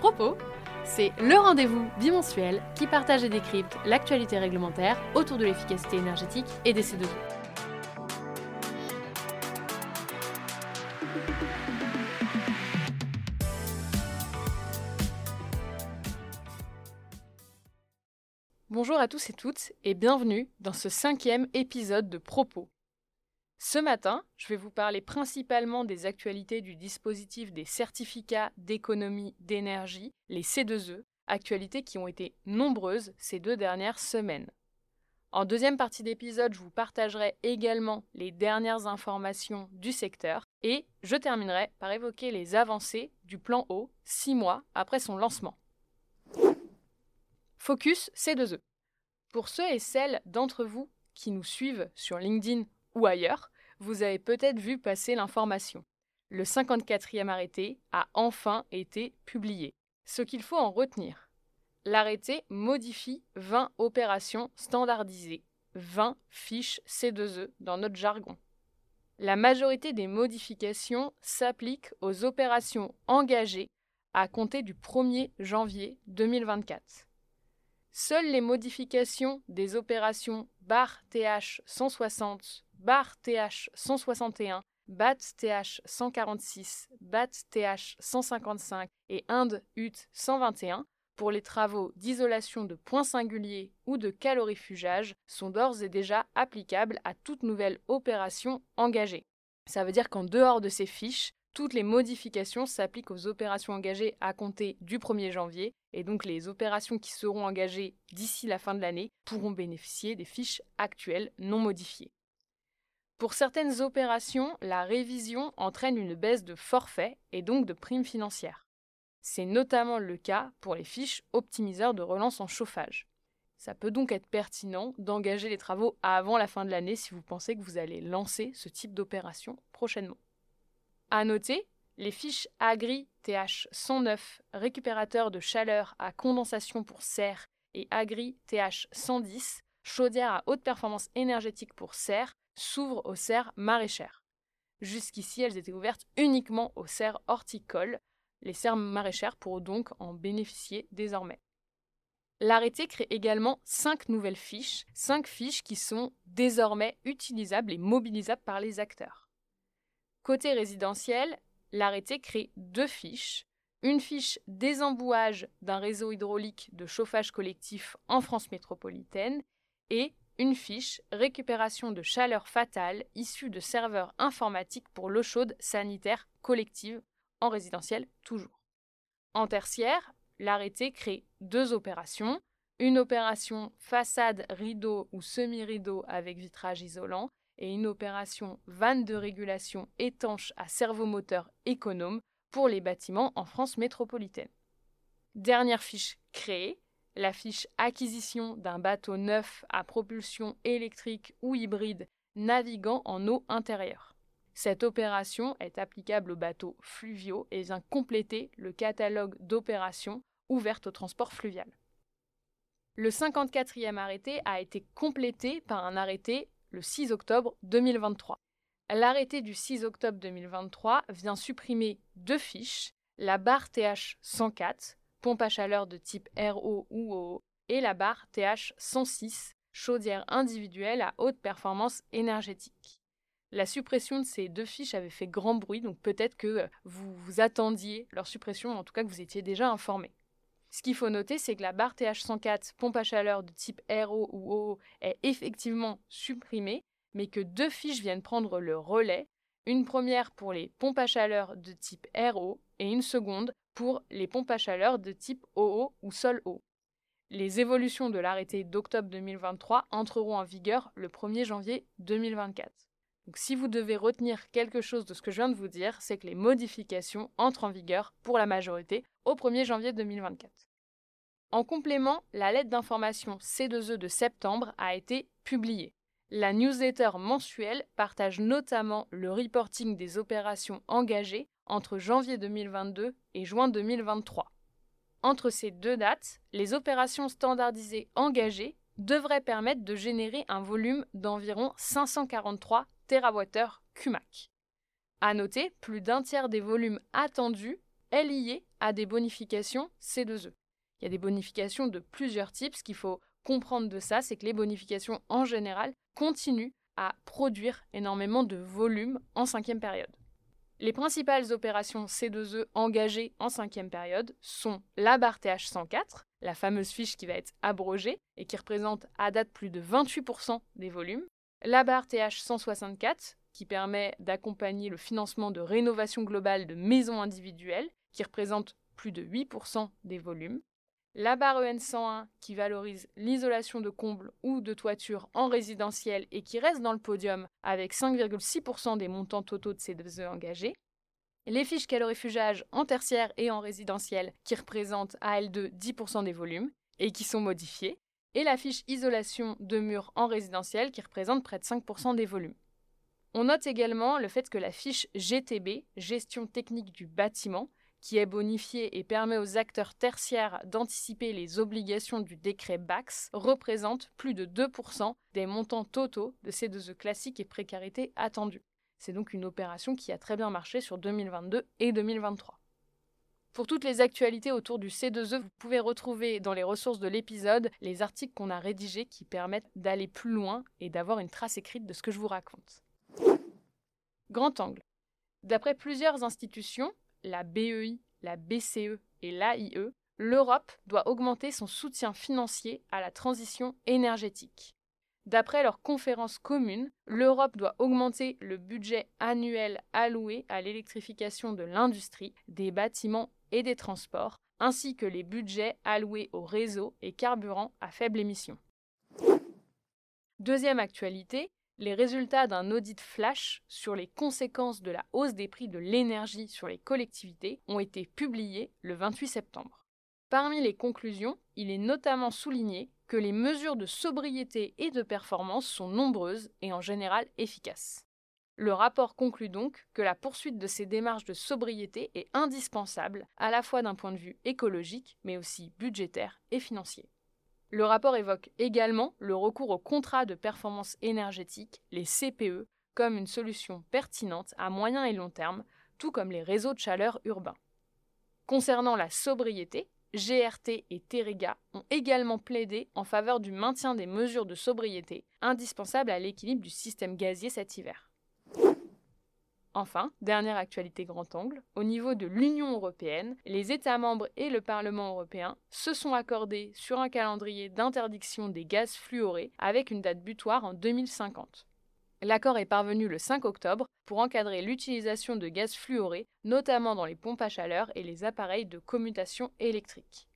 Propos, c'est le rendez-vous bimensuel qui partage et décrypte l'actualité réglementaire autour de l'efficacité énergétique et des C2E. Bonjour à tous et toutes et bienvenue dans ce cinquième épisode de Propos. Ce matin, je vais vous parler principalement des actualités du dispositif des certificats d'économie d'énergie, les C2E, actualités qui ont été nombreuses ces deux dernières semaines. En deuxième partie d'épisode, je vous partagerai également les dernières informations du secteur et je terminerai par évoquer les avancées du plan O six mois après son lancement. Focus C2E. Pour ceux et celles d'entre vous qui nous suivent sur LinkedIn ou ailleurs, vous avez peut-être vu passer l'information. Le 54e arrêté a enfin été publié. Ce qu'il faut en retenir. L'arrêté modifie 20 opérations standardisées, 20 fiches C2E dans notre jargon. La majorité des modifications s'appliquent aux opérations engagées à compter du 1er janvier 2024. Seules les modifications des opérations bar TH 160 bar TH 161, BAT TH 146, BAT TH 155 et Inde UT 121 pour les travaux d'isolation de points singuliers ou de calorifugage sont d'ores et déjà applicables à toute nouvelle opération engagée. Ça veut dire qu'en dehors de ces fiches, toutes les modifications s'appliquent aux opérations engagées à compter du 1er janvier et donc les opérations qui seront engagées d'ici la fin de l'année pourront bénéficier des fiches actuelles non modifiées. Pour certaines opérations, la révision entraîne une baisse de forfait et donc de primes financières. C'est notamment le cas pour les fiches optimiseurs de relance en chauffage. Ça peut donc être pertinent d'engager les travaux avant la fin de l'année si vous pensez que vous allez lancer ce type d'opération prochainement. À noter, les fiches Agri TH 109 récupérateur de chaleur à condensation pour serre et Agri TH 110 chaudière à haute performance énergétique pour serre s'ouvrent aux serres maraîchères. Jusqu'ici, elles étaient ouvertes uniquement aux serres horticoles. Les serres maraîchères pourront donc en bénéficier désormais. L'arrêté crée également cinq nouvelles fiches, cinq fiches qui sont désormais utilisables et mobilisables par les acteurs. Côté résidentiel, l'arrêté crée deux fiches, une fiche désembouage d'un réseau hydraulique de chauffage collectif en France métropolitaine et une fiche récupération de chaleur fatale issue de serveurs informatiques pour l'eau chaude sanitaire collective, en résidentiel toujours. En tertiaire, l'arrêté crée deux opérations, une opération façade rideau ou semi-rideau avec vitrage isolant et une opération vanne de régulation étanche à servomoteur économe pour les bâtiments en France métropolitaine. Dernière fiche créée, la fiche acquisition d'un bateau neuf à propulsion électrique ou hybride naviguant en eau intérieure. Cette opération est applicable aux bateaux fluviaux et vient compléter le catalogue d'opérations ouvertes au transport fluvial. Le 54e arrêté a été complété par un arrêté le 6 octobre 2023. L'arrêté du 6 octobre 2023 vient supprimer deux fiches, la barre TH 104 pompe à chaleur de type RO ou OO, et la barre TH 106, chaudière individuelle à haute performance énergétique. La suppression de ces deux fiches avait fait grand bruit, donc peut-être que vous vous attendiez leur suppression, en tout cas que vous étiez déjà informé. Ce qu'il faut noter, c'est que la barre TH104 pompe à chaleur de type RO ou OO est effectivement supprimée, mais que deux fiches viennent prendre le relais, une première pour les pompes à chaleur de type RO et une seconde pour les pompes à chaleur de type OO ou sol haut. Les évolutions de l'arrêté d'octobre 2023 entreront en vigueur le 1er janvier 2024. Donc si vous devez retenir quelque chose de ce que je viens de vous dire, c'est que les modifications entrent en vigueur pour la majorité au 1er janvier 2024. En complément, la lettre d'information C2E de septembre a été publiée. La newsletter mensuelle partage notamment le reporting des opérations engagées entre janvier 2022 et juin 2023. Entre ces deux dates, les opérations standardisées engagées devraient permettre de générer un volume d'environ 543 TWh CUMAC. À noter, plus d'un tiers des volumes attendus est lié à des bonifications C2E. Il y a des bonifications de plusieurs types. Ce qu'il faut comprendre de ça, c'est que les bonifications en général continuent à produire énormément de volume en cinquième période. Les principales opérations C2E engagées en cinquième période sont la barre TH104, la fameuse fiche qui va être abrogée et qui représente à date plus de 28% des volumes, la barre TH164, qui permet d'accompagner le financement de rénovation globale de maisons individuelles, qui représente plus de 8% des volumes, la barre EN101 qui valorise l'isolation de combles ou de toitures en résidentiel et qui reste dans le podium avec 5,6% des montants totaux de ces deux engagés, les fiches calorifugage en tertiaire et en résidentiel qui représentent à L2 10% des volumes et qui sont modifiées, et la fiche isolation de murs en résidentiel qui représente près de 5% des volumes. On note également le fait que la fiche GTB, gestion technique du bâtiment, qui est bonifiée et permet aux acteurs tertiaires d'anticiper les obligations du décret BAX, représente plus de 2% des montants totaux de ces deux classiques et précarité attendus. C'est donc une opération qui a très bien marché sur 2022 et 2023. Pour toutes les actualités autour du C2E, vous pouvez retrouver dans les ressources de l'épisode les articles qu'on a rédigés qui permettent d'aller plus loin et d'avoir une trace écrite de ce que je vous raconte. Grand angle. D'après plusieurs institutions, la BEI, la BCE et l'AIE, l'Europe doit augmenter son soutien financier à la transition énergétique. D'après leur conférence commune, l'Europe doit augmenter le budget annuel alloué à l'électrification de l'industrie, des bâtiments et des transports, ainsi que les budgets alloués aux réseaux et carburants à faible émission. Deuxième actualité, les résultats d'un audit flash sur les conséquences de la hausse des prix de l'énergie sur les collectivités ont été publiés le 28 septembre. Parmi les conclusions, il est notamment souligné que les mesures de sobriété et de performance sont nombreuses et en général efficaces. Le rapport conclut donc que la poursuite de ces démarches de sobriété est indispensable, à la fois d'un point de vue écologique, mais aussi budgétaire et financier. Le rapport évoque également le recours aux contrats de performance énergétique, les CPE, comme une solution pertinente à moyen et long terme, tout comme les réseaux de chaleur urbains. Concernant la sobriété, GRT et Terega ont également plaidé en faveur du maintien des mesures de sobriété indispensables à l'équilibre du système gazier cet hiver. Enfin, dernière actualité grand angle, au niveau de l'Union européenne, les États membres et le Parlement européen se sont accordés sur un calendrier d'interdiction des gaz fluorés avec une date butoir en 2050. L'accord est parvenu le 5 octobre pour encadrer l'utilisation de gaz fluorés, notamment dans les pompes à chaleur et les appareils de commutation électrique.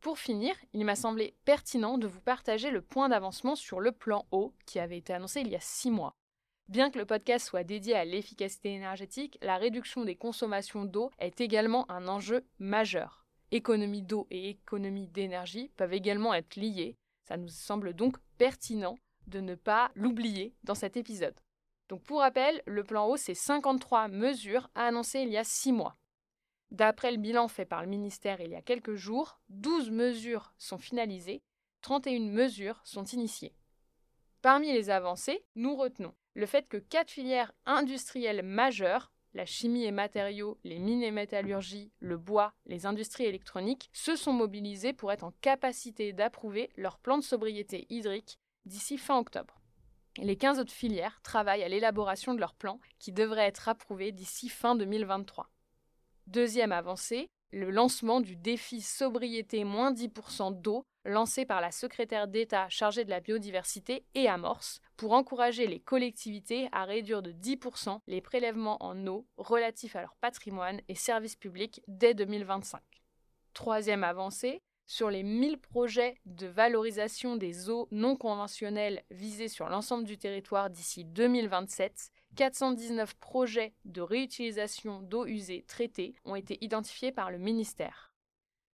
Pour finir, il m'a semblé pertinent de vous partager le point d'avancement sur le plan eau qui avait été annoncé il y a six mois. Bien que le podcast soit dédié à l'efficacité énergétique, la réduction des consommations d'eau est également un enjeu majeur. Économie d'eau et économie d'énergie peuvent également être liées. Ça nous semble donc pertinent de ne pas l'oublier dans cet épisode. Donc pour rappel, le plan eau, c'est 53 mesures annoncées il y a 6 mois. D'après le bilan fait par le ministère il y a quelques jours, 12 mesures sont finalisées, 31 mesures sont initiées. Parmi les avancées, nous retenons le fait que quatre filières industrielles majeures, la chimie et matériaux, les mines et métallurgies, le bois, les industries électroniques, se sont mobilisées pour être en capacité d'approuver leur plan de sobriété hydrique d'ici fin octobre. les 15 autres filières travaillent à l'élaboration de leur plan qui devrait être approuvé d'ici fin 2023. Deuxième avancée, le lancement du défi sobriété moins 10% d'eau lancé par la secrétaire d'État chargée de la biodiversité et Amorce pour encourager les collectivités à réduire de 10% les prélèvements en eau relatifs à leur patrimoine et services publics dès 2025. Troisième avancée, sur les 1000 projets de valorisation des eaux non conventionnelles visés sur l'ensemble du territoire d'ici 2027, 419 projets de réutilisation d'eau usée traitée ont été identifiés par le ministère.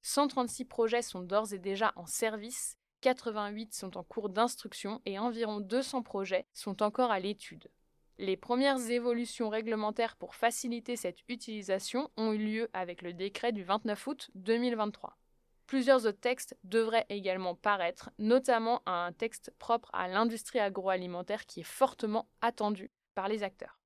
136 projets sont d'ores et déjà en service, 88 sont en cours d'instruction et environ 200 projets sont encore à l'étude. Les premières évolutions réglementaires pour faciliter cette utilisation ont eu lieu avec le décret du 29 août 2023. Plusieurs autres textes devraient également paraître, notamment un texte propre à l'industrie agroalimentaire qui est fortement attendu par les acteurs.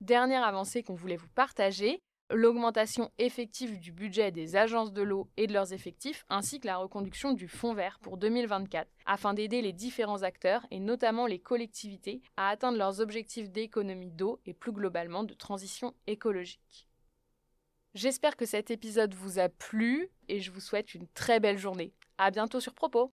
Dernière avancée qu'on voulait vous partager, l'augmentation effective du budget des agences de l'eau et de leurs effectifs, ainsi que la reconduction du fonds vert pour 2024, afin d'aider les différents acteurs, et notamment les collectivités, à atteindre leurs objectifs d'économie d'eau et plus globalement de transition écologique. J'espère que cet épisode vous a plu et je vous souhaite une très belle journée. À bientôt sur Propos!